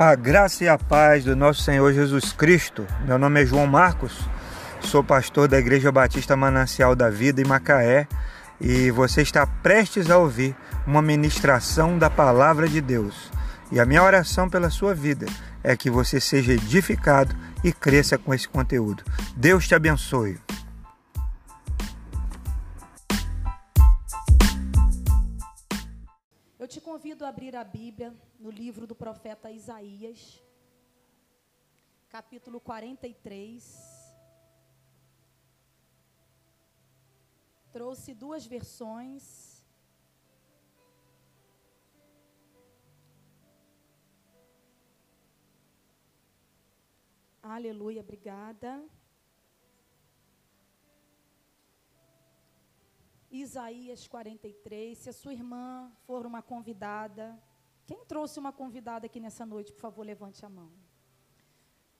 A graça e a paz do nosso Senhor Jesus Cristo. Meu nome é João Marcos, sou pastor da Igreja Batista Manancial da Vida em Macaé e você está prestes a ouvir uma ministração da Palavra de Deus. E a minha oração pela sua vida é que você seja edificado e cresça com esse conteúdo. Deus te abençoe. Abrir a Bíblia no livro do profeta Isaías, capítulo 43. Trouxe duas versões. Aleluia, obrigada. Isaías 43. Se a sua irmã for uma convidada, quem trouxe uma convidada aqui nessa noite, por favor, levante a mão.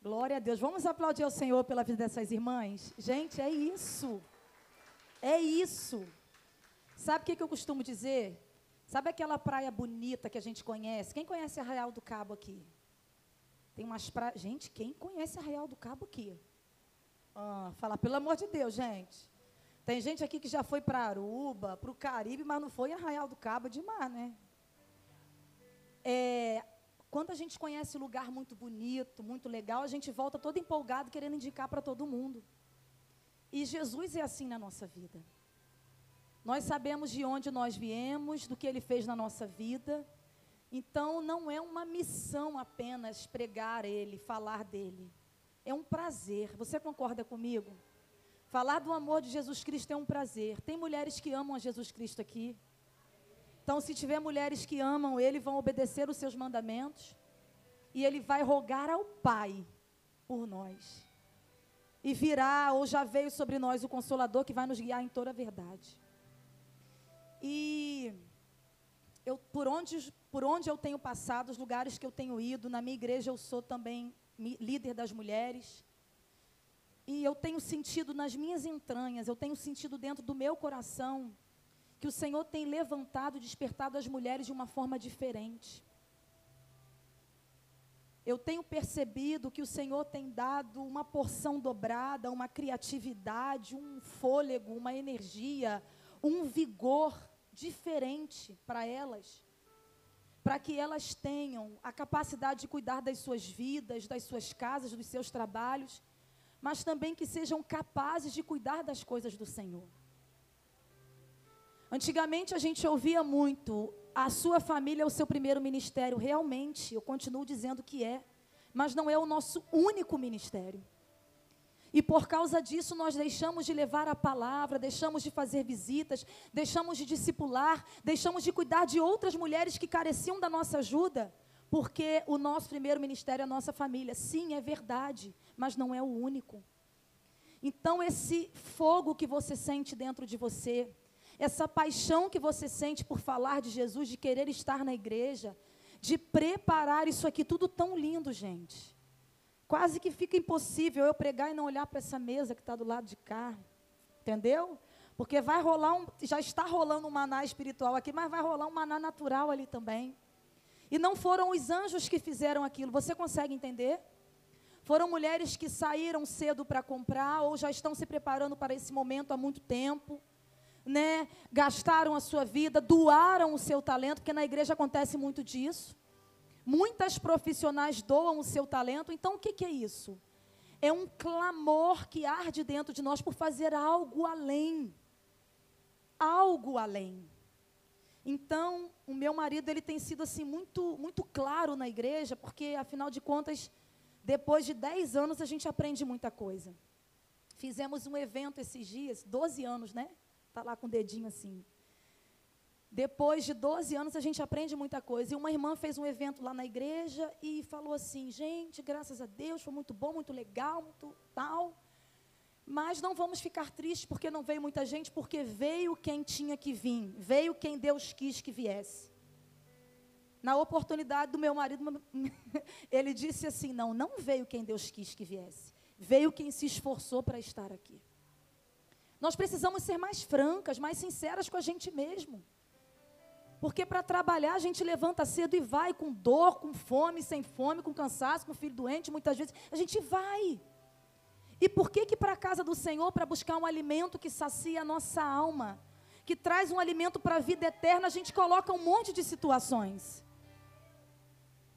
Glória a Deus. Vamos aplaudir ao Senhor pela vida dessas irmãs? Gente, é isso. É isso. Sabe o que, eu costumo dizer? Sabe aquela praia bonita que a gente conhece? Quem conhece Arraial do Cabo aqui? Tem umas praias. Gente, quem conhece Arraial do Cabo aqui? Ah, falar, pelo amor de Deus, gente. Tem gente aqui que já foi para Aruba, para o Caribe, mas não foi em Arraial do Cabo de mar, né? É, quando a gente conhece lugar muito bonito, muito legal, a gente volta todo empolgado querendo indicar para todo mundo. E Jesus é assim na nossa vida. Nós sabemos de onde nós viemos, do que ele fez na nossa vida. Então não é uma missão apenas pregar ele, falar dele. É um prazer. Você concorda comigo? Falar do amor de Jesus Cristo é um prazer. Tem mulheres que amam a Jesus Cristo aqui. Então, se tiver mulheres que amam Ele, vão obedecer os seus mandamentos. E Ele vai rogar ao Pai por nós. E virá, ou já veio sobre nós, o Consolador que vai nos guiar em toda a verdade. E eu, por, onde, por onde eu tenho passado, os lugares que eu tenho ido, na minha igreja eu sou também líder das mulheres. E eu tenho sentido nas minhas entranhas, eu tenho sentido dentro do meu coração, que o Senhor tem levantado despertado as mulheres de uma forma diferente. Eu tenho percebido que o Senhor tem dado uma porção dobrada, uma criatividade, um fôlego, uma energia, um vigor diferente para elas, para que elas tenham a capacidade de cuidar das suas vidas, das suas casas, dos seus trabalhos mas também que sejam capazes de cuidar das coisas do Senhor. Antigamente a gente ouvia muito, a sua família é o seu primeiro ministério. Realmente, eu continuo dizendo que é, mas não é o nosso único ministério. E por causa disso nós deixamos de levar a palavra, deixamos de fazer visitas, deixamos de discipular, deixamos de cuidar de outras mulheres que careciam da nossa ajuda, porque o nosso primeiro ministério é a nossa família. Sim, é verdade, mas não é o único. Então, esse fogo que você sente dentro de você, essa paixão que você sente por falar de Jesus, de querer estar na igreja, de preparar isso aqui, tudo tão lindo, gente. Quase que fica impossível eu pregar e não olhar para essa mesa que está do lado de cá. Entendeu? Porque vai rolar um. Já está rolando um maná espiritual aqui, mas vai rolar um maná natural ali também. E não foram os anjos que fizeram aquilo. Você consegue entender? Foram mulheres que saíram cedo para comprar ou já estão se preparando para esse momento há muito tempo. Né? Gastaram a sua vida, doaram o seu talento, porque na igreja acontece muito disso. Muitas profissionais doam o seu talento. Então, o que, que é isso? É um clamor que arde dentro de nós por fazer algo além. Algo além. Então, o meu marido ele tem sido assim muito muito claro na igreja, porque afinal de contas, depois de 10 anos a gente aprende muita coisa. Fizemos um evento esses dias, 12 anos, né? Tá lá com o dedinho assim. Depois de 12 anos a gente aprende muita coisa. E uma irmã fez um evento lá na igreja e falou assim: "Gente, graças a Deus, foi muito bom, muito legal, muito tal. Mas não vamos ficar tristes porque não veio muita gente, porque veio quem tinha que vir, veio quem Deus quis que viesse. Na oportunidade do meu marido, ele disse assim: não, não veio quem Deus quis que viesse, veio quem se esforçou para estar aqui. Nós precisamos ser mais francas, mais sinceras com a gente mesmo. Porque para trabalhar a gente levanta cedo e vai, com dor, com fome, sem fome, com cansaço, com filho doente, muitas vezes a gente vai. E por que que para a casa do Senhor, para buscar um alimento que sacia a nossa alma, que traz um alimento para a vida eterna, a gente coloca um monte de situações?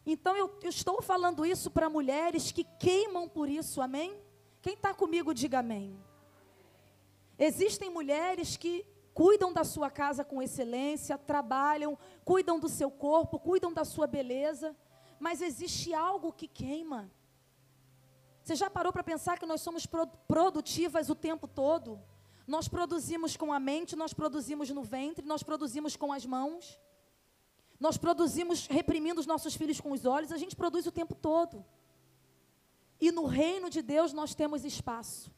Então eu, eu estou falando isso para mulheres que queimam por isso, amém? Quem está comigo, diga amém. Existem mulheres que cuidam da sua casa com excelência, trabalham, cuidam do seu corpo, cuidam da sua beleza, mas existe algo que queima. Você já parou para pensar que nós somos produtivas o tempo todo? Nós produzimos com a mente, nós produzimos no ventre, nós produzimos com as mãos, nós produzimos reprimindo os nossos filhos com os olhos, a gente produz o tempo todo. E no reino de Deus nós temos espaço.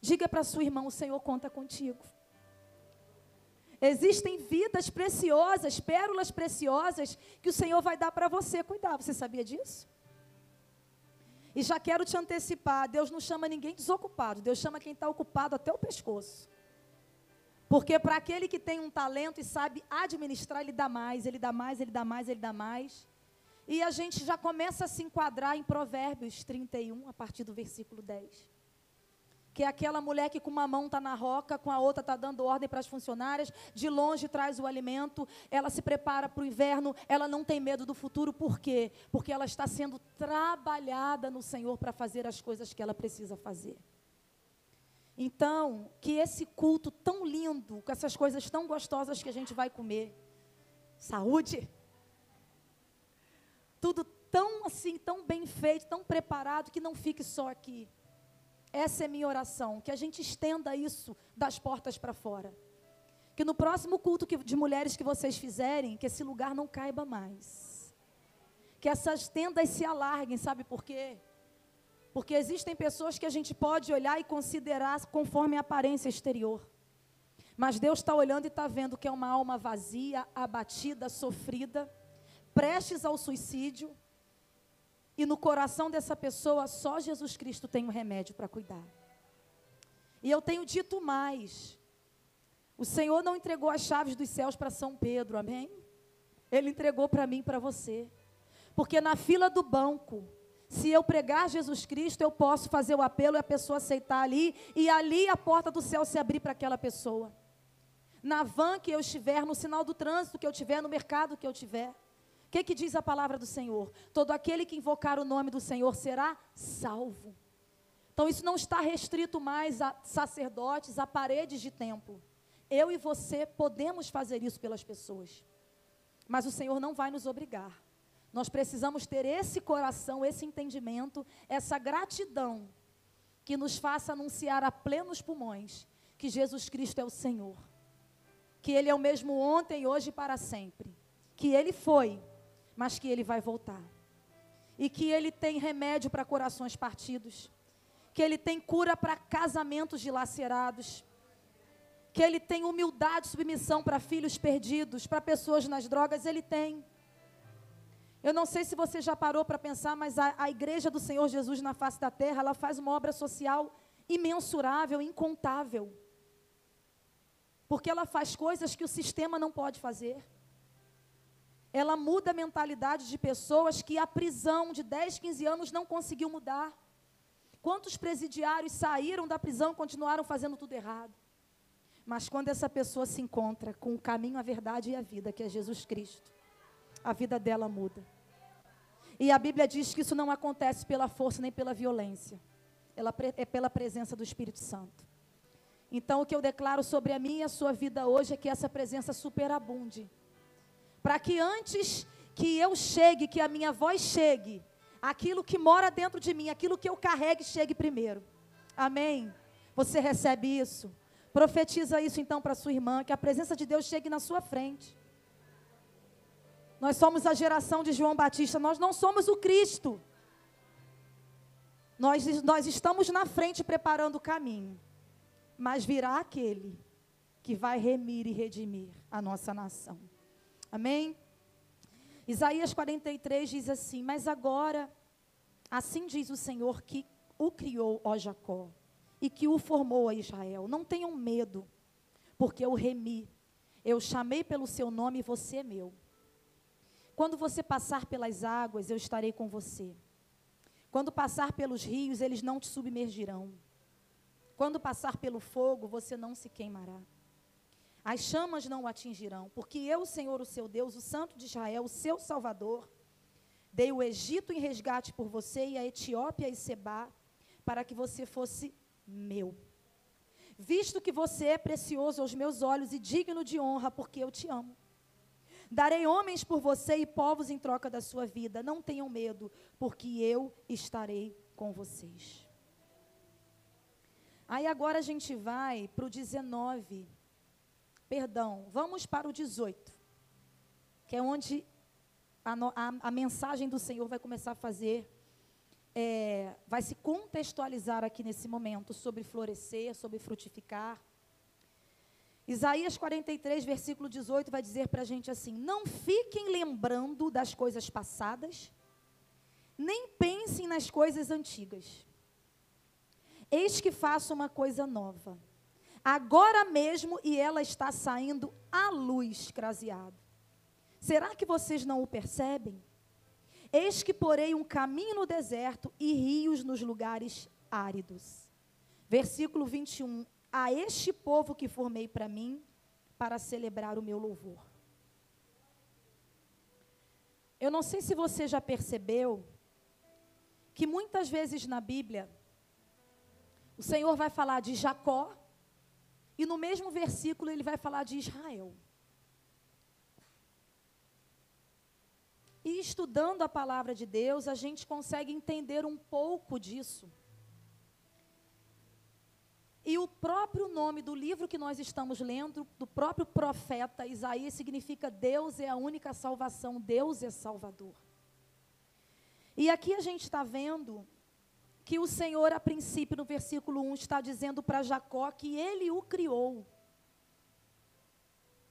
Diga para sua irmã: o Senhor conta contigo. Existem vidas preciosas, pérolas preciosas que o Senhor vai dar para você cuidar. Você sabia disso? E já quero te antecipar: Deus não chama ninguém desocupado, Deus chama quem está ocupado até o pescoço. Porque para aquele que tem um talento e sabe administrar, ele dá mais, ele dá mais, ele dá mais, ele dá mais. E a gente já começa a se enquadrar em Provérbios 31, a partir do versículo 10 que é aquela mulher que com uma mão está na roca, com a outra está dando ordem para as funcionárias, de longe traz o alimento, ela se prepara para o inverno, ela não tem medo do futuro, por quê? Porque ela está sendo trabalhada no Senhor para fazer as coisas que ela precisa fazer. Então, que esse culto tão lindo, com essas coisas tão gostosas que a gente vai comer, saúde, tudo tão assim, tão bem feito, tão preparado, que não fique só aqui essa é minha oração, que a gente estenda isso das portas para fora. Que no próximo culto de mulheres que vocês fizerem, que esse lugar não caiba mais. Que essas tendas se alarguem, sabe por quê? Porque existem pessoas que a gente pode olhar e considerar conforme a aparência exterior. Mas Deus está olhando e está vendo que é uma alma vazia, abatida, sofrida, prestes ao suicídio, e no coração dessa pessoa, só Jesus Cristo tem o um remédio para cuidar. E eu tenho dito mais. O Senhor não entregou as chaves dos céus para São Pedro, amém? Ele entregou para mim para você. Porque na fila do banco, se eu pregar Jesus Cristo, eu posso fazer o apelo e a pessoa aceitar ali, e ali a porta do céu se abrir para aquela pessoa. Na van que eu estiver, no sinal do trânsito que eu tiver, no mercado que eu tiver. O que, que diz a palavra do Senhor? Todo aquele que invocar o nome do Senhor será salvo. Então isso não está restrito mais a sacerdotes, a paredes de templo. Eu e você podemos fazer isso pelas pessoas. Mas o Senhor não vai nos obrigar. Nós precisamos ter esse coração, esse entendimento, essa gratidão que nos faça anunciar a plenos pulmões que Jesus Cristo é o Senhor. Que Ele é o mesmo ontem, hoje e para sempre. Que Ele foi mas que ele vai voltar. E que ele tem remédio para corações partidos. Que ele tem cura para casamentos dilacerados. Que ele tem humildade e submissão para filhos perdidos, para pessoas nas drogas, ele tem. Eu não sei se você já parou para pensar, mas a, a igreja do Senhor Jesus na face da terra, ela faz uma obra social imensurável, incontável. Porque ela faz coisas que o sistema não pode fazer ela muda a mentalidade de pessoas que a prisão de 10, 15 anos não conseguiu mudar. Quantos presidiários saíram da prisão e continuaram fazendo tudo errado? Mas quando essa pessoa se encontra com o caminho, a verdade e a vida, que é Jesus Cristo, a vida dela muda. E a Bíblia diz que isso não acontece pela força nem pela violência, ela é pela presença do Espírito Santo. Então, o que eu declaro sobre a minha e a sua vida hoje é que essa presença superabunde para que antes que eu chegue, que a minha voz chegue, aquilo que mora dentro de mim, aquilo que eu carregue, chegue primeiro. Amém? Você recebe isso? Profetiza isso então para sua irmã, que a presença de Deus chegue na sua frente. Nós somos a geração de João Batista, nós não somos o Cristo. Nós, nós estamos na frente preparando o caminho. Mas virá aquele que vai remir e redimir a nossa nação. Amém? Isaías 43 diz assim: Mas agora, assim diz o Senhor que o criou, ó Jacó, e que o formou a Israel. Não tenham medo, porque eu remi. Eu chamei pelo seu nome e você é meu. Quando você passar pelas águas, eu estarei com você. Quando passar pelos rios, eles não te submergirão. Quando passar pelo fogo, você não se queimará. As chamas não o atingirão, porque eu, Senhor, o seu Deus, o Santo de Israel, o seu Salvador, dei o Egito em resgate por você e a Etiópia e Seba, para que você fosse meu. Visto que você é precioso aos meus olhos e digno de honra, porque eu te amo. Darei homens por você e povos em troca da sua vida. Não tenham medo, porque eu estarei com vocês. Aí agora a gente vai para o 19. Perdão, vamos para o 18. Que é onde a, a, a mensagem do Senhor vai começar a fazer. É, vai se contextualizar aqui nesse momento sobre florescer, sobre frutificar. Isaías 43, versículo 18, vai dizer para a gente assim: Não fiquem lembrando das coisas passadas, nem pensem nas coisas antigas. Eis que faço uma coisa nova, agora mesmo, e ela está saindo à luz, craseado. Será que vocês não o percebem? Eis que porei um caminho no deserto e rios nos lugares áridos. Versículo 21 a este povo que formei para mim, para celebrar o meu louvor. Eu não sei se você já percebeu que muitas vezes na Bíblia o Senhor vai falar de Jacó e no mesmo versículo ele vai falar de Israel. E estudando a palavra de Deus, a gente consegue entender um pouco disso. E o próprio nome do livro que nós estamos lendo, do próprio profeta Isaías, significa Deus é a única salvação, Deus é Salvador. E aqui a gente está vendo que o Senhor, a princípio, no versículo 1, está dizendo para Jacó que ele o criou.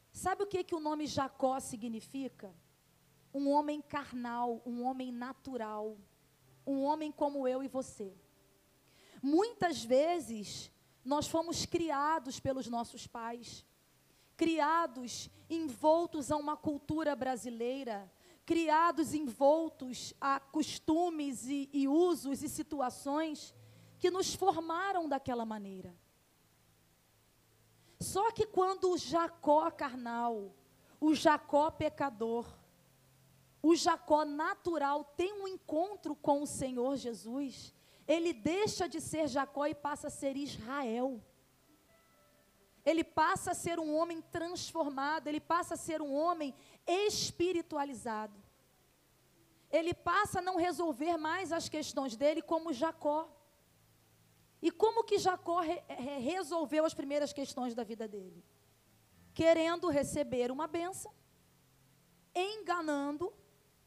Sabe o que, que o nome Jacó significa? Um homem carnal, um homem natural, um homem como eu e você. Muitas vezes, nós fomos criados pelos nossos pais, criados envoltos a uma cultura brasileira, criados envoltos a costumes e, e usos e situações que nos formaram daquela maneira. Só que quando o Jacó carnal, o Jacó pecador, o Jacó natural tem um encontro com o Senhor Jesus, ele deixa de ser Jacó e passa a ser Israel. Ele passa a ser um homem transformado, ele passa a ser um homem espiritualizado. Ele passa a não resolver mais as questões dele como Jacó. E como que Jacó re resolveu as primeiras questões da vida dele? Querendo receber uma benção, enganando,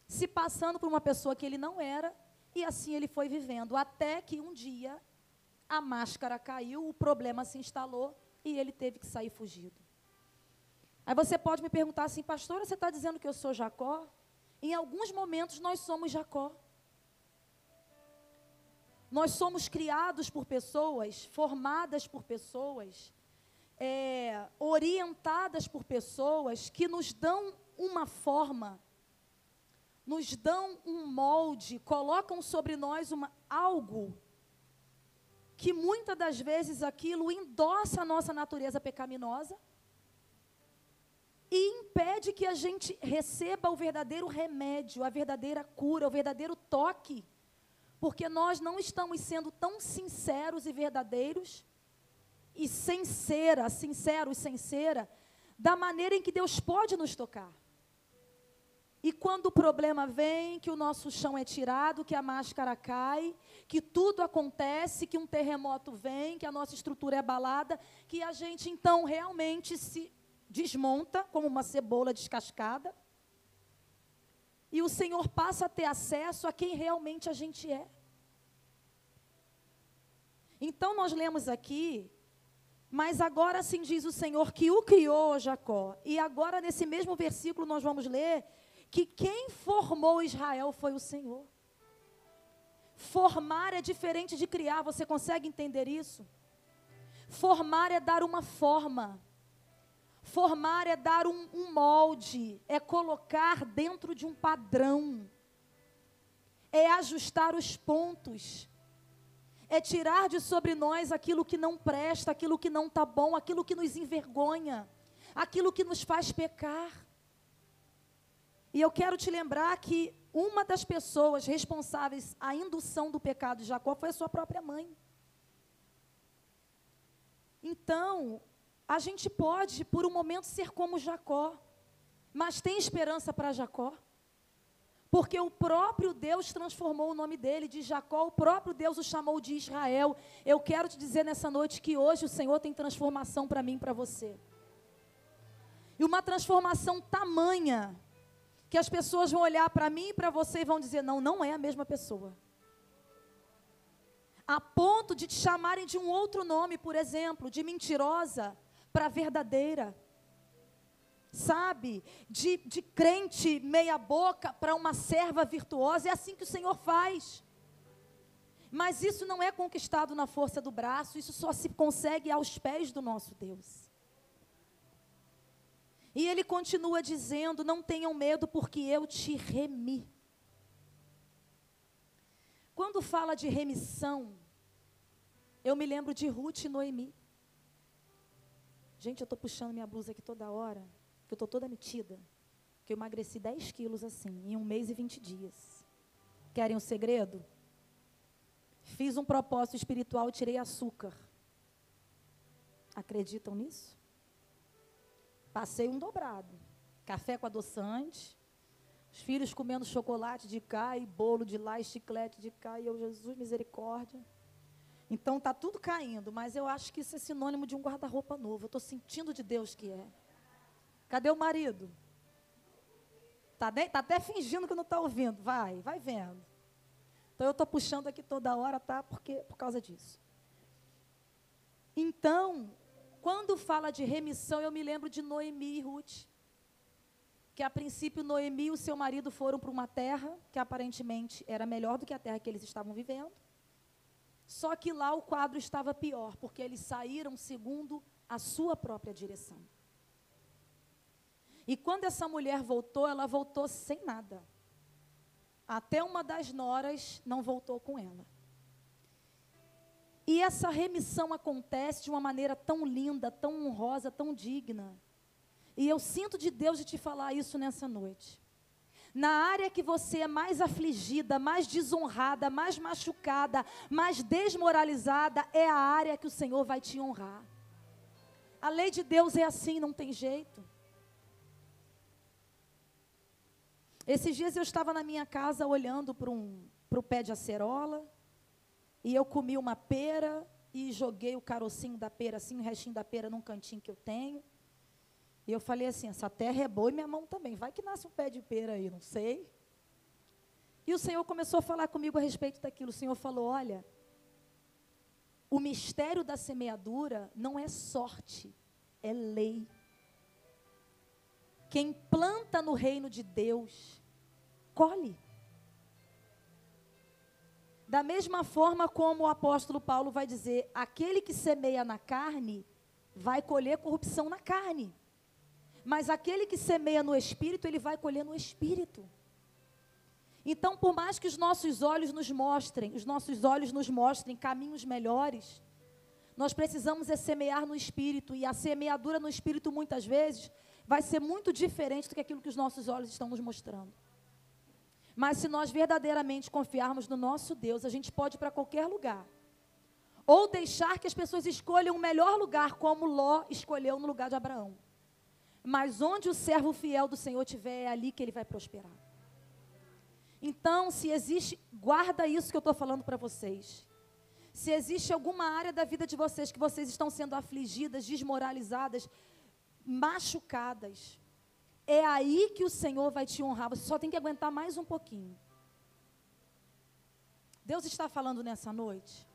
se passando por uma pessoa que ele não era e assim ele foi vivendo, até que um dia a máscara caiu, o problema se instalou e ele teve que sair fugido. Aí você pode me perguntar assim, pastora, você está dizendo que eu sou Jacó? Em alguns momentos nós somos Jacó. Nós somos criados por pessoas, formadas por pessoas, é, orientadas por pessoas que nos dão uma forma nos dão um molde, colocam sobre nós uma, algo que muitas das vezes aquilo endossa a nossa natureza pecaminosa e impede que a gente receba o verdadeiro remédio, a verdadeira cura, o verdadeiro toque, porque nós não estamos sendo tão sinceros e verdadeiros e sincera, sinceros, sincera, da maneira em que Deus pode nos tocar. E quando o problema vem, que o nosso chão é tirado, que a máscara cai, que tudo acontece, que um terremoto vem, que a nossa estrutura é abalada, que a gente então realmente se desmonta como uma cebola descascada. E o Senhor passa a ter acesso a quem realmente a gente é. Então nós lemos aqui, mas agora assim diz o Senhor que o criou Jacó. E agora nesse mesmo versículo nós vamos ler que quem formou Israel foi o Senhor. Formar é diferente de criar, você consegue entender isso? Formar é dar uma forma. Formar é dar um, um molde, é colocar dentro de um padrão, é ajustar os pontos, é tirar de sobre nós aquilo que não presta, aquilo que não está bom, aquilo que nos envergonha, aquilo que nos faz pecar. E eu quero te lembrar que uma das pessoas responsáveis à indução do pecado de Jacó foi a sua própria mãe. Então, a gente pode, por um momento, ser como Jacó, mas tem esperança para Jacó. Porque o próprio Deus transformou o nome dele de Jacó, o próprio Deus o chamou de Israel. Eu quero te dizer nessa noite que hoje o Senhor tem transformação para mim e para você. E uma transformação tamanha, que as pessoas vão olhar para mim e para você e vão dizer: não, não é a mesma pessoa a ponto de te chamarem de um outro nome, por exemplo, de mentirosa, para verdadeira. Sabe? De, de crente meia-boca para uma serva virtuosa. É assim que o Senhor faz. Mas isso não é conquistado na força do braço, isso só se consegue aos pés do nosso Deus. E ele continua dizendo: Não tenham medo, porque eu te remi. Quando fala de remissão, eu me lembro de Ruth e Noemi. Gente, eu estou puxando minha blusa aqui toda hora, que eu estou toda metida. Que eu emagreci 10 quilos assim, em um mês e 20 dias. Querem um segredo? Fiz um propósito espiritual e tirei açúcar. Acreditam nisso? Passei um dobrado. Café com adoçante. Os filhos comendo chocolate de cá e bolo de lá e chiclete de cá. E eu, Jesus, misericórdia. Então está tudo caindo, mas eu acho que isso é sinônimo de um guarda-roupa novo. Eu estou sentindo de Deus que é. Cadê o marido? Está tá até fingindo que não está ouvindo. Vai, vai vendo. Então eu estou puxando aqui toda hora, tá? Porque, por causa disso. Então, quando fala de remissão, eu me lembro de Noemi e Ruth. Que a princípio Noemi e o seu marido foram para uma terra que aparentemente era melhor do que a terra que eles estavam vivendo. Só que lá o quadro estava pior, porque eles saíram segundo a sua própria direção. E quando essa mulher voltou, ela voltou sem nada. Até uma das noras não voltou com ela. E essa remissão acontece de uma maneira tão linda, tão honrosa, tão digna. E eu sinto de Deus de te falar isso nessa noite. Na área que você é mais afligida, mais desonrada, mais machucada, mais desmoralizada, é a área que o Senhor vai te honrar. A lei de Deus é assim, não tem jeito. Esses dias eu estava na minha casa olhando para um, o pé de acerola, e eu comi uma pera e joguei o carocinho da pera, assim, o restinho da pera num cantinho que eu tenho. E eu falei assim: essa terra é boa e minha mão também. Vai que nasce um pé de pera aí, não sei. E o Senhor começou a falar comigo a respeito daquilo. O Senhor falou: olha, o mistério da semeadura não é sorte, é lei. Quem planta no reino de Deus, colhe. Da mesma forma como o apóstolo Paulo vai dizer: aquele que semeia na carne, vai colher corrupção na carne. Mas aquele que semeia no espírito, ele vai colher no espírito. Então, por mais que os nossos olhos nos mostrem, os nossos olhos nos mostrem caminhos melhores, nós precisamos é semear no espírito e a semeadura no espírito muitas vezes vai ser muito diferente do que aquilo que os nossos olhos estão nos mostrando. Mas se nós verdadeiramente confiarmos no nosso Deus, a gente pode ir para qualquer lugar. Ou deixar que as pessoas escolham o melhor lugar, como Ló escolheu no lugar de Abraão. Mas onde o servo fiel do Senhor tiver, é ali que ele vai prosperar. Então, se existe, guarda isso que eu estou falando para vocês. Se existe alguma área da vida de vocês que vocês estão sendo afligidas, desmoralizadas, machucadas, é aí que o Senhor vai te honrar. Você só tem que aguentar mais um pouquinho. Deus está falando nessa noite.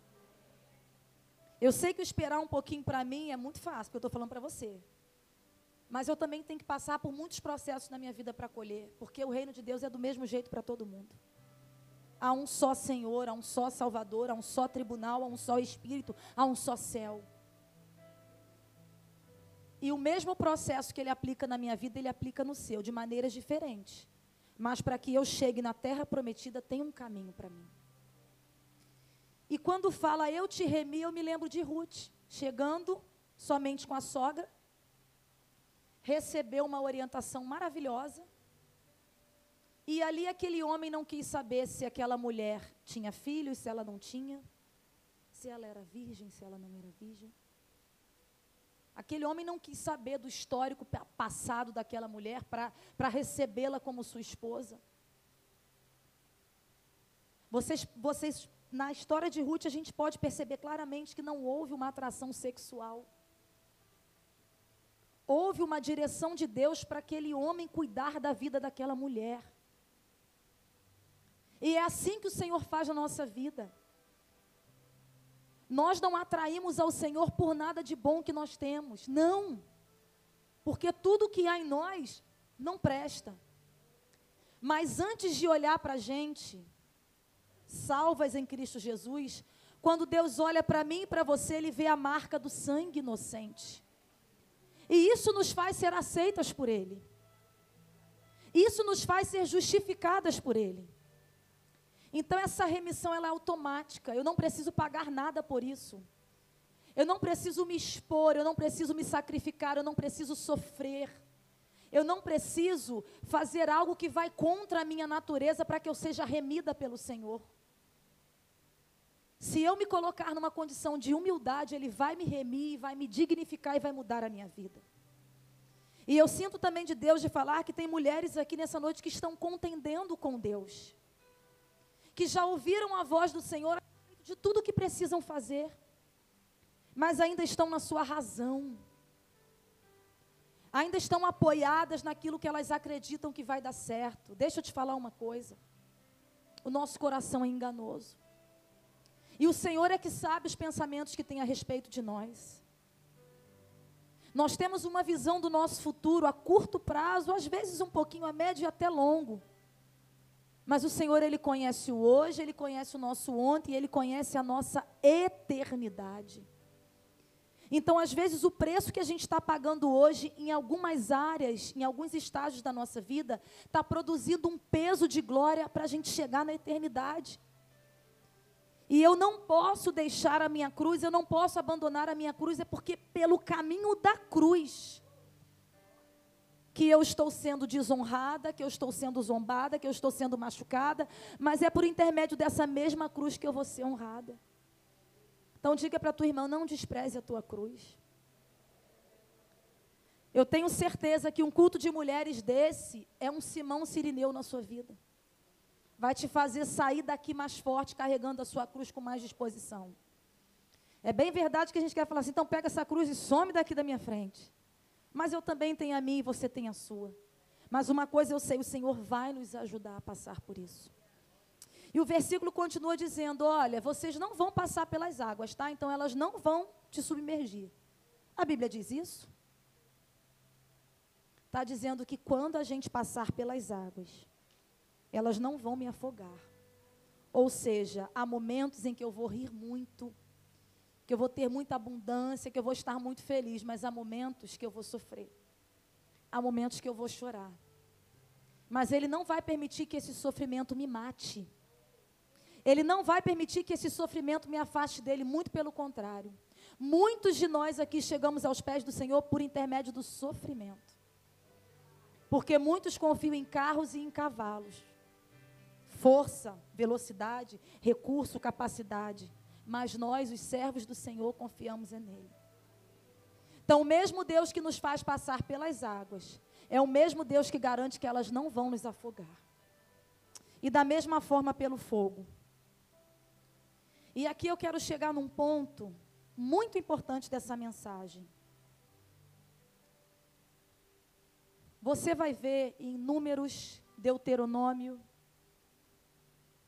Eu sei que esperar um pouquinho para mim é muito fácil, porque eu estou falando para você. Mas eu também tenho que passar por muitos processos na minha vida para colher, porque o reino de Deus é do mesmo jeito para todo mundo. Há um só Senhor, há um só Salvador, há um só tribunal, há um só Espírito, há um só céu. E o mesmo processo que ele aplica na minha vida, ele aplica no seu, de maneiras diferentes. Mas para que eu chegue na terra prometida, tem um caminho para mim. E quando fala eu te remi, eu me lembro de Ruth, chegando somente com a sogra, recebeu uma orientação maravilhosa. E ali aquele homem não quis saber se aquela mulher tinha filhos, se ela não tinha, se ela era virgem, se ela não era virgem. Aquele homem não quis saber do histórico passado daquela mulher para recebê-la como sua esposa. Vocês, vocês, na história de Ruth, a gente pode perceber claramente que não houve uma atração sexual. Houve uma direção de Deus para aquele homem cuidar da vida daquela mulher. E é assim que o Senhor faz na nossa vida. Nós não atraímos ao Senhor por nada de bom que nós temos. Não. Porque tudo que há em nós não presta. Mas antes de olhar para a gente, salvas em Cristo Jesus, quando Deus olha para mim e para você, Ele vê a marca do sangue inocente. E isso nos faz ser aceitas por Ele. Isso nos faz ser justificadas por Ele. Então essa remissão ela é automática. Eu não preciso pagar nada por isso. Eu não preciso me expor, eu não preciso me sacrificar, eu não preciso sofrer. Eu não preciso fazer algo que vai contra a minha natureza para que eu seja remida pelo Senhor. Se eu me colocar numa condição de humildade, Ele vai me remir, vai me dignificar e vai mudar a minha vida. E eu sinto também de Deus de falar que tem mulheres aqui nessa noite que estão contendendo com Deus que já ouviram a voz do Senhor de tudo o que precisam fazer, mas ainda estão na sua razão, ainda estão apoiadas naquilo que elas acreditam que vai dar certo. Deixa eu te falar uma coisa: o nosso coração é enganoso, e o Senhor é que sabe os pensamentos que tem a respeito de nós. Nós temos uma visão do nosso futuro a curto prazo, às vezes um pouquinho a médio e até longo. Mas o Senhor, Ele conhece o hoje, Ele conhece o nosso ontem, Ele conhece a nossa eternidade. Então, às vezes, o preço que a gente está pagando hoje, em algumas áreas, em alguns estágios da nossa vida, está produzindo um peso de glória para a gente chegar na eternidade. E eu não posso deixar a minha cruz, eu não posso abandonar a minha cruz, é porque pelo caminho da cruz, que eu estou sendo desonrada, que eu estou sendo zombada, que eu estou sendo machucada, mas é por intermédio dessa mesma cruz que eu vou ser honrada. Então diga para tua irmã, não despreze a tua cruz. Eu tenho certeza que um culto de mulheres desse é um Simão Sirineu na sua vida. Vai te fazer sair daqui mais forte, carregando a sua cruz com mais disposição. É bem verdade que a gente quer falar assim, então pega essa cruz e some daqui da minha frente. Mas eu também tenho a minha e você tem a sua. Mas uma coisa eu sei, o Senhor vai nos ajudar a passar por isso. E o versículo continua dizendo: Olha, vocês não vão passar pelas águas, tá? Então elas não vão te submergir. A Bíblia diz isso? Está dizendo que quando a gente passar pelas águas, elas não vão me afogar. Ou seja, há momentos em que eu vou rir muito, que eu vou ter muita abundância, que eu vou estar muito feliz, mas há momentos que eu vou sofrer. Há momentos que eu vou chorar. Mas Ele não vai permitir que esse sofrimento me mate. Ele não vai permitir que esse sofrimento me afaste dele, muito pelo contrário. Muitos de nós aqui chegamos aos pés do Senhor por intermédio do sofrimento. Porque muitos confiam em carros e em cavalos. Força, velocidade, recurso, capacidade mas nós, os servos do Senhor, confiamos nele. Então, o mesmo Deus que nos faz passar pelas águas, é o mesmo Deus que garante que elas não vão nos afogar. E da mesma forma pelo fogo. E aqui eu quero chegar num ponto muito importante dessa mensagem. Você vai ver em Números, Deuteronômio,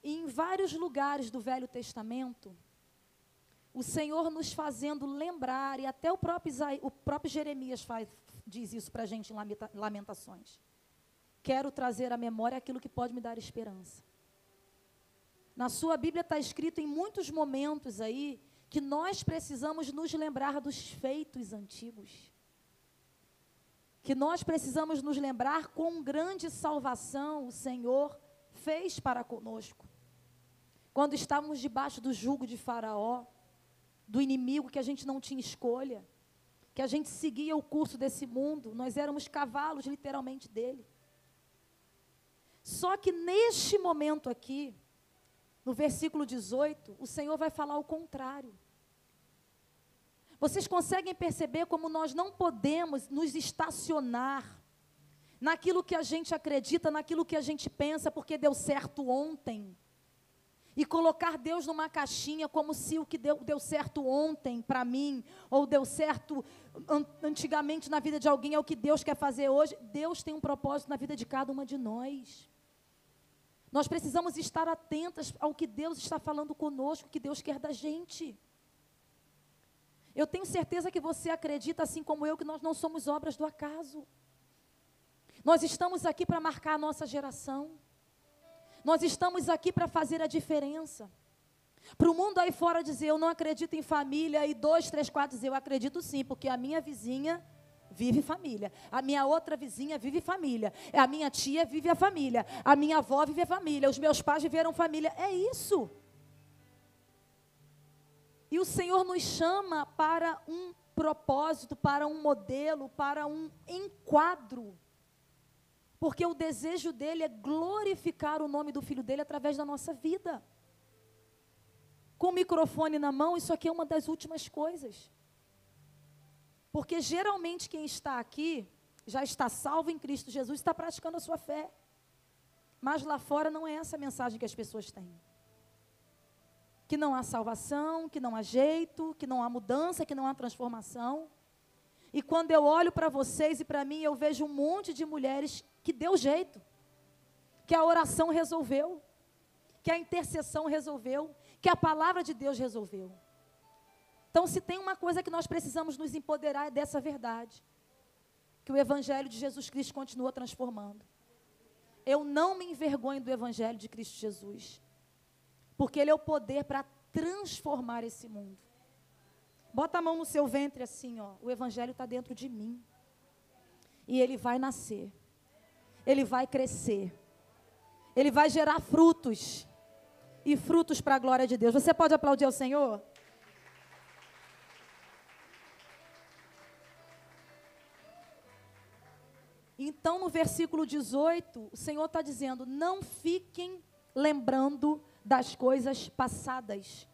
e em vários lugares do Velho Testamento, o Senhor nos fazendo lembrar, e até o próprio, Isaí, o próprio Jeremias faz, diz isso para a gente em Lamentações. Quero trazer à memória aquilo que pode me dar esperança. Na sua Bíblia está escrito em muitos momentos aí que nós precisamos nos lembrar dos feitos antigos. que nós precisamos nos lembrar quão grande salvação o Senhor fez para conosco. Quando estávamos debaixo do jugo de Faraó, do inimigo que a gente não tinha escolha, que a gente seguia o curso desse mundo, nós éramos cavalos literalmente dele. Só que neste momento aqui, no versículo 18, o Senhor vai falar o contrário. Vocês conseguem perceber como nós não podemos nos estacionar naquilo que a gente acredita, naquilo que a gente pensa, porque deu certo ontem. E colocar Deus numa caixinha como se o que deu, deu certo ontem para mim, ou deu certo an antigamente na vida de alguém, é o que Deus quer fazer hoje. Deus tem um propósito na vida de cada uma de nós. Nós precisamos estar atentas ao que Deus está falando conosco, o que Deus quer da gente. Eu tenho certeza que você acredita, assim como eu, que nós não somos obras do acaso. Nós estamos aqui para marcar a nossa geração. Nós estamos aqui para fazer a diferença. Para o mundo aí fora dizer, eu não acredito em família, e dois, três, quatro dizer, eu acredito sim, porque a minha vizinha vive família. A minha outra vizinha vive família. A minha tia vive a família. A minha avó vive a família. Os meus pais viveram família. É isso. E o Senhor nos chama para um propósito, para um modelo, para um enquadro. Porque o desejo dele é glorificar o nome do filho dele através da nossa vida. Com o microfone na mão, isso aqui é uma das últimas coisas. Porque geralmente quem está aqui já está salvo em Cristo Jesus, está praticando a sua fé. Mas lá fora não é essa a mensagem que as pessoas têm que não há salvação, que não há jeito, que não há mudança, que não há transformação. E quando eu olho para vocês e para mim, eu vejo um monte de mulheres que deu jeito, que a oração resolveu, que a intercessão resolveu, que a palavra de Deus resolveu. Então, se tem uma coisa que nós precisamos nos empoderar é dessa verdade, que o Evangelho de Jesus Cristo continua transformando. Eu não me envergonho do Evangelho de Cristo Jesus. Porque Ele é o poder para transformar esse mundo. Bota a mão no seu ventre assim, ó. O Evangelho está dentro de mim. E ele vai nascer. Ele vai crescer. Ele vai gerar frutos. E frutos para a glória de Deus. Você pode aplaudir ao Senhor? Então, no versículo 18, o Senhor está dizendo: Não fiquem lembrando das coisas passadas.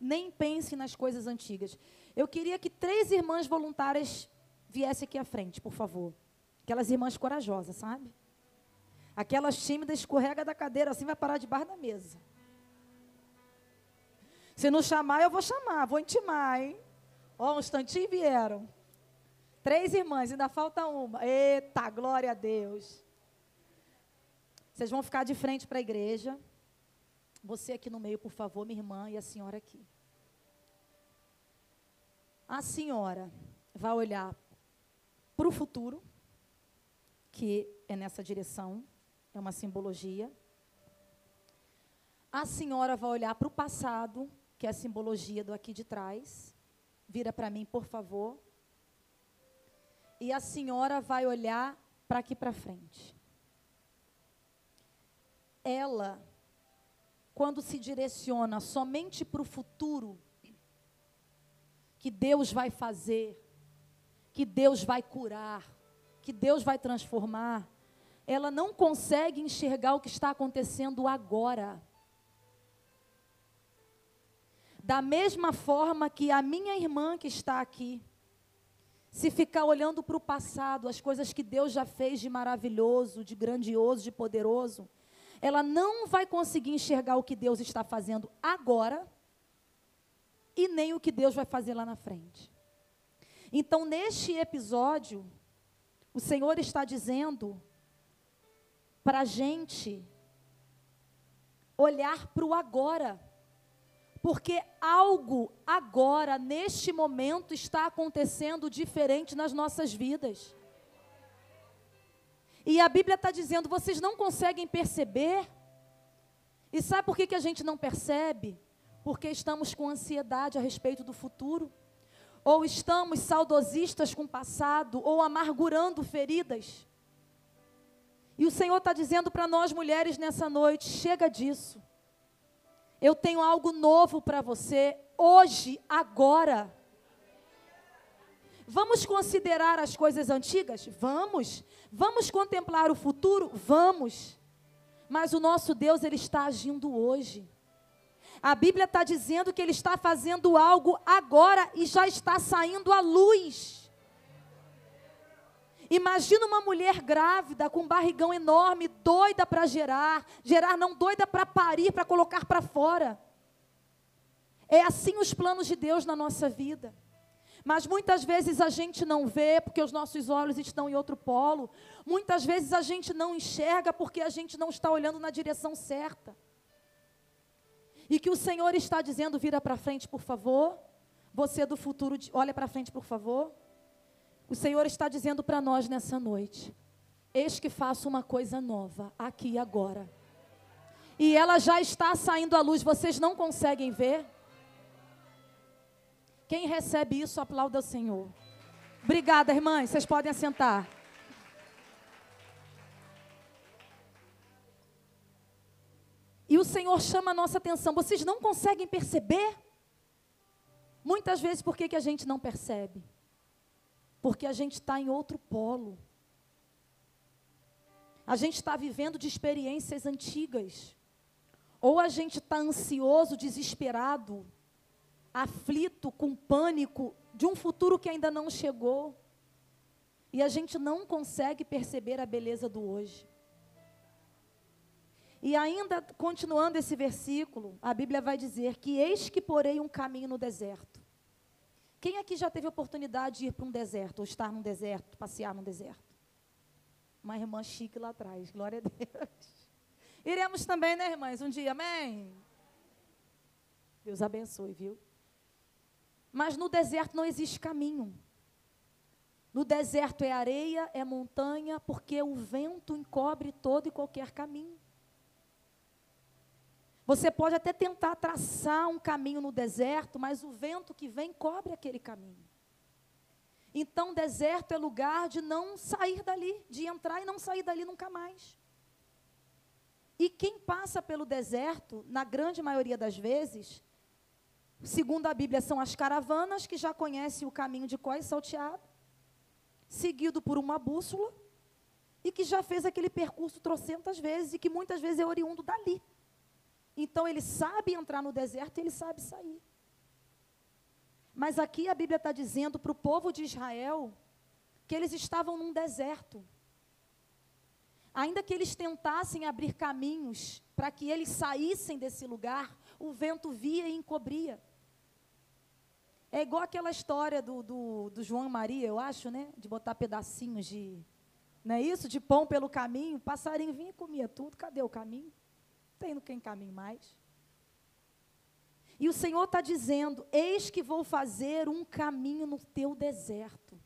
Nem pense nas coisas antigas. Eu queria que três irmãs voluntárias viessem aqui à frente, por favor. Aquelas irmãs corajosas, sabe? Aquelas tímidas escorrega da cadeira assim, vai parar debaixo da mesa. Se não chamar, eu vou chamar, vou intimar, hein? Ó, um instantinho vieram. Três irmãs, ainda falta uma. Eita, glória a Deus. Vocês vão ficar de frente para a igreja. Você aqui no meio, por favor, minha irmã, e a senhora aqui. A senhora vai olhar para o futuro, que é nessa direção, é uma simbologia. A senhora vai olhar para o passado, que é a simbologia do aqui de trás. Vira para mim, por favor. E a senhora vai olhar para aqui para frente. Ela quando se direciona somente para o futuro, que Deus vai fazer, que Deus vai curar, que Deus vai transformar, ela não consegue enxergar o que está acontecendo agora. Da mesma forma que a minha irmã que está aqui, se ficar olhando para o passado, as coisas que Deus já fez de maravilhoso, de grandioso, de poderoso, ela não vai conseguir enxergar o que Deus está fazendo agora e nem o que Deus vai fazer lá na frente. Então, neste episódio, o Senhor está dizendo para a gente olhar para o agora, porque algo agora, neste momento, está acontecendo diferente nas nossas vidas. E a Bíblia está dizendo: vocês não conseguem perceber. E sabe por que, que a gente não percebe? Porque estamos com ansiedade a respeito do futuro. Ou estamos saudosistas com o passado, ou amargurando feridas. E o Senhor está dizendo para nós mulheres nessa noite: chega disso. Eu tenho algo novo para você, hoje, agora. Vamos considerar as coisas antigas? Vamos. Vamos contemplar o futuro? Vamos. Mas o nosso Deus, Ele está agindo hoje. A Bíblia está dizendo que Ele está fazendo algo agora e já está saindo à luz. Imagina uma mulher grávida, com um barrigão enorme, doida para gerar, gerar não doida para parir, para colocar para fora. É assim os planos de Deus na nossa vida. Mas muitas vezes a gente não vê porque os nossos olhos estão em outro polo. Muitas vezes a gente não enxerga porque a gente não está olhando na direção certa. E que o Senhor está dizendo: vira para frente, por favor. Você do futuro, olha para frente, por favor. O Senhor está dizendo para nós nessa noite: Eis que faço uma coisa nova, aqui e agora. E ela já está saindo à luz, vocês não conseguem ver? Quem recebe isso, aplauda o Senhor. Obrigada, irmãs, vocês podem assentar. E o Senhor chama a nossa atenção. Vocês não conseguem perceber? Muitas vezes, por que, que a gente não percebe? Porque a gente está em outro polo. A gente está vivendo de experiências antigas. Ou a gente está ansioso, desesperado, aflito, com pânico de um futuro que ainda não chegou. E a gente não consegue perceber a beleza do hoje. E ainda continuando esse versículo, a Bíblia vai dizer que eis que porei um caminho no deserto. Quem aqui já teve oportunidade de ir para um deserto, ou estar num deserto, passear num deserto? Uma irmã chique lá atrás, glória a Deus. Iremos também, né, irmãs? Um dia, amém? Deus abençoe, viu? Mas no deserto não existe caminho. No deserto é areia, é montanha, porque o vento encobre todo e qualquer caminho. Você pode até tentar traçar um caminho no deserto, mas o vento que vem cobre aquele caminho. Então, deserto é lugar de não sair dali, de entrar e não sair dali nunca mais. E quem passa pelo deserto, na grande maioria das vezes, segundo a Bíblia, são as caravanas que já conhecem o caminho de Có e Salteado, seguido por uma bússola, e que já fez aquele percurso trocentas vezes e que muitas vezes é oriundo dali. Então ele sabe entrar no deserto e ele sabe sair. Mas aqui a Bíblia está dizendo para o povo de Israel que eles estavam num deserto. Ainda que eles tentassem abrir caminhos para que eles saíssem desse lugar, o vento via e encobria. É igual aquela história do, do, do João Maria, eu acho, né? De botar pedacinhos de. Não é isso? De pão pelo caminho. Passarinho vinha e comia tudo. Cadê o caminho? Tem no quem caminhe mais. E o Senhor está dizendo: Eis que vou fazer um caminho no teu deserto.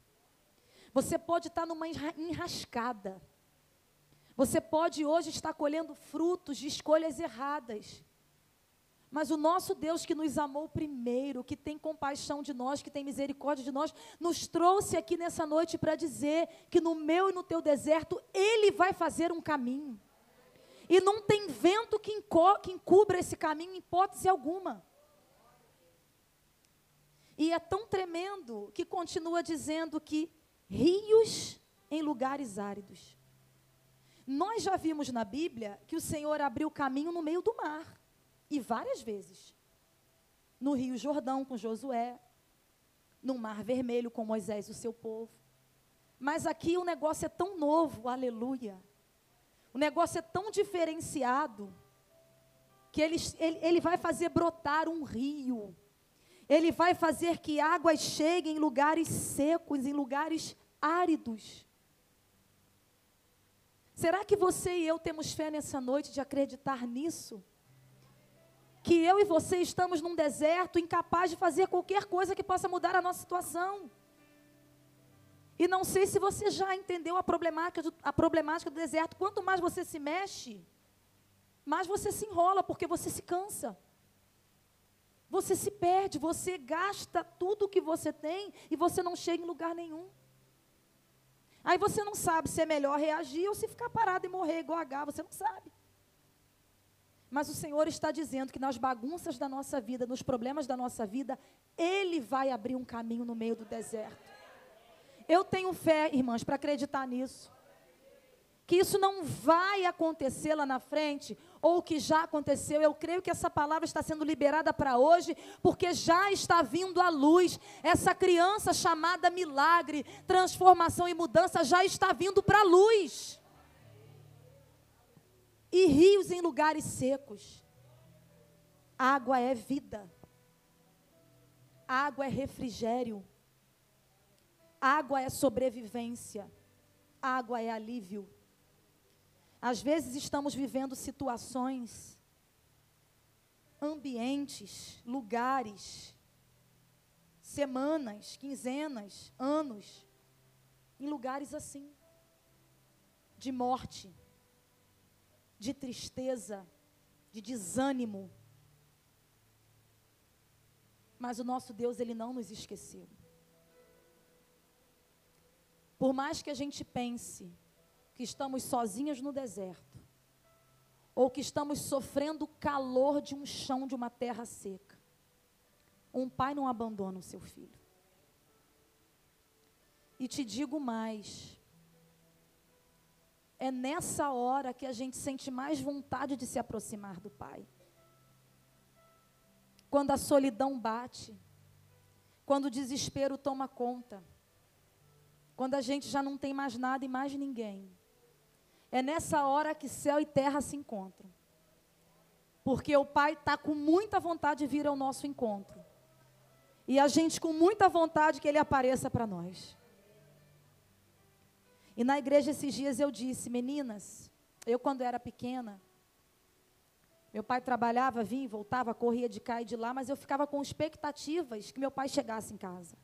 Você pode estar numa enrascada. Você pode hoje estar colhendo frutos de escolhas erradas. Mas o nosso Deus que nos amou primeiro, que tem compaixão de nós, que tem misericórdia de nós, nos trouxe aqui nessa noite para dizer que no meu e no teu deserto, Ele vai fazer um caminho. E não tem vento que, enco, que encubra esse caminho, em hipótese alguma. E é tão tremendo que continua dizendo que rios em lugares áridos. Nós já vimos na Bíblia que o Senhor abriu caminho no meio do mar, e várias vezes. No Rio Jordão com Josué, no Mar Vermelho com Moisés e o seu povo. Mas aqui o negócio é tão novo, aleluia o negócio é tão diferenciado que ele, ele, ele vai fazer brotar um rio. Ele vai fazer que águas cheguem em lugares secos, em lugares áridos. Será que você e eu temos fé nessa noite de acreditar nisso? Que eu e você estamos num deserto incapaz de fazer qualquer coisa que possa mudar a nossa situação. E não sei se você já entendeu a problemática, do, a problemática do deserto. Quanto mais você se mexe, mais você se enrola, porque você se cansa. você se perde, você gasta tudo o que você tem e você não chega em lugar nenhum. Aí você não sabe se é melhor reagir ou se ficar parado e morrer igual a H, você não sabe. Mas o Senhor está dizendo que nas bagunças da nossa vida, nos problemas da nossa vida, Ele vai abrir um caminho no meio do deserto. Eu tenho fé, irmãs, para acreditar nisso que isso não vai acontecer lá na frente, ou que já aconteceu. Eu creio que essa palavra está sendo liberada para hoje, porque já está vindo à luz. Essa criança chamada milagre, transformação e mudança já está vindo para a luz. E rios em lugares secos. Água é vida. Água é refrigério. Água é sobrevivência. Água é alívio. Às vezes estamos vivendo situações, ambientes, lugares, semanas, quinzenas, anos, em lugares assim, de morte, de tristeza, de desânimo. Mas o nosso Deus, Ele não nos esqueceu. Por mais que a gente pense que estamos sozinhas no deserto, ou que estamos sofrendo o calor de um chão de uma terra seca. Um pai não abandona o seu filho. E te digo mais, é nessa hora que a gente sente mais vontade de se aproximar do Pai. Quando a solidão bate, quando o desespero toma conta, quando a gente já não tem mais nada e mais ninguém. É nessa hora que céu e terra se encontram. Porque o Pai está com muita vontade de vir ao nosso encontro. E a gente com muita vontade que Ele apareça para nós. E na igreja esses dias eu disse, meninas, eu quando era pequena, meu pai trabalhava, vinha, voltava, corria de cá e de lá, mas eu ficava com expectativas que meu pai chegasse em casa.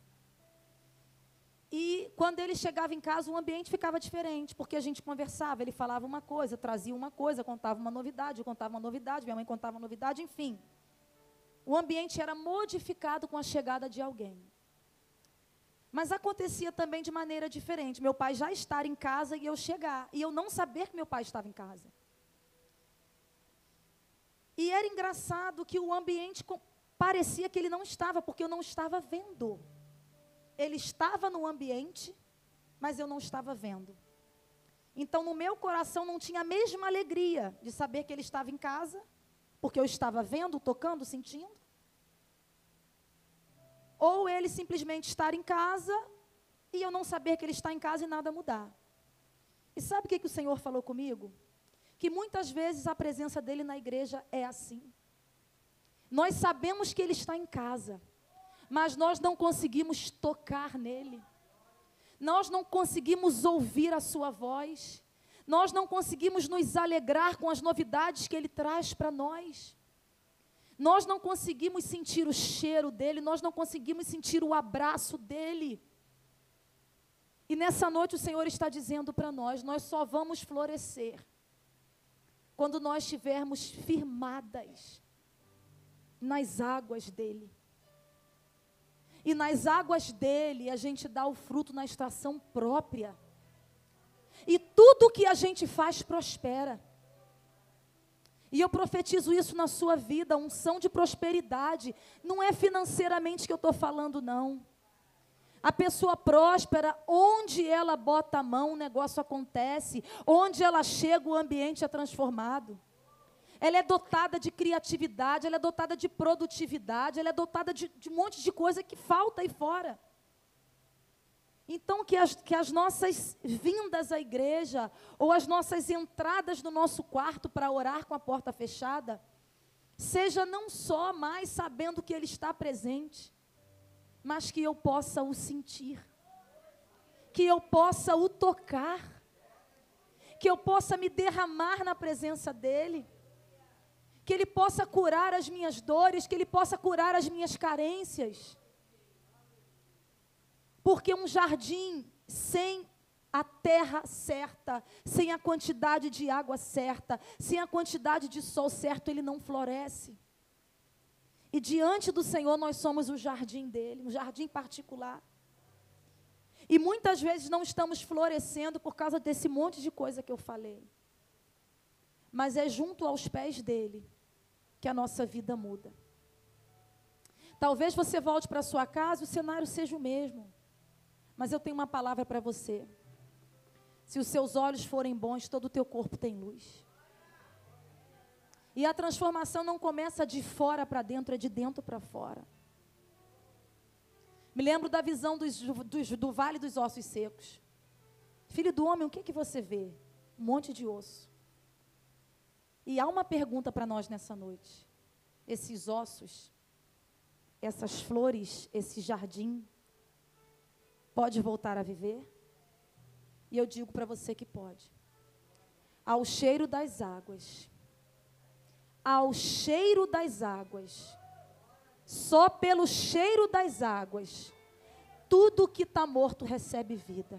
E quando ele chegava em casa, o ambiente ficava diferente, porque a gente conversava, ele falava uma coisa, trazia uma coisa, contava uma novidade, eu contava uma novidade, minha mãe contava uma novidade, enfim. O ambiente era modificado com a chegada de alguém. Mas acontecia também de maneira diferente. Meu pai já estar em casa e eu chegar, e eu não saber que meu pai estava em casa. E era engraçado que o ambiente parecia que ele não estava, porque eu não estava vendo. Ele estava no ambiente, mas eu não estava vendo. Então, no meu coração não tinha a mesma alegria de saber que ele estava em casa, porque eu estava vendo, tocando, sentindo. Ou ele simplesmente estar em casa e eu não saber que ele está em casa e nada mudar. E sabe o que, que o Senhor falou comigo? Que muitas vezes a presença dele na igreja é assim. Nós sabemos que ele está em casa, mas nós não conseguimos tocar nele. Nós não conseguimos ouvir a sua voz. Nós não conseguimos nos alegrar com as novidades que ele traz para nós. Nós não conseguimos sentir o cheiro dele, nós não conseguimos sentir o abraço dele. E nessa noite o Senhor está dizendo para nós: nós só vamos florescer quando nós estivermos firmadas nas águas dele. E nas águas dele a gente dá o fruto na estação própria. E tudo que a gente faz prospera. E eu profetizo isso na sua vida, unção de prosperidade. Não é financeiramente que eu estou falando, não. A pessoa próspera, onde ela bota a mão, o negócio acontece. Onde ela chega, o ambiente é transformado ela é dotada de criatividade, ela é dotada de produtividade, ela é dotada de, de um monte de coisa que falta aí fora. Então, que as, que as nossas vindas à igreja, ou as nossas entradas no nosso quarto para orar com a porta fechada, seja não só mais sabendo que Ele está presente, mas que eu possa o sentir, que eu possa o tocar, que eu possa me derramar na presença dEle que Ele possa curar as minhas dores, que Ele possa curar as minhas carências. Porque um jardim sem a terra certa, sem a quantidade de água certa, sem a quantidade de sol certo, ele não floresce. E diante do Senhor nós somos o jardim dele, um jardim particular. E muitas vezes não estamos florescendo por causa desse monte de coisa que eu falei. Mas é junto aos pés dele que a nossa vida muda. Talvez você volte para sua casa e o cenário seja o mesmo. Mas eu tenho uma palavra para você. Se os seus olhos forem bons, todo o teu corpo tem luz. E a transformação não começa de fora para dentro, é de dentro para fora. Me lembro da visão dos, dos, do vale dos ossos secos. Filho do homem, o que, que você vê? Um monte de osso. E há uma pergunta para nós nessa noite. Esses ossos, essas flores, esse jardim, pode voltar a viver? E eu digo para você que pode. Ao cheiro das águas. Ao cheiro das águas. Só pelo cheiro das águas. Tudo que está morto recebe vida.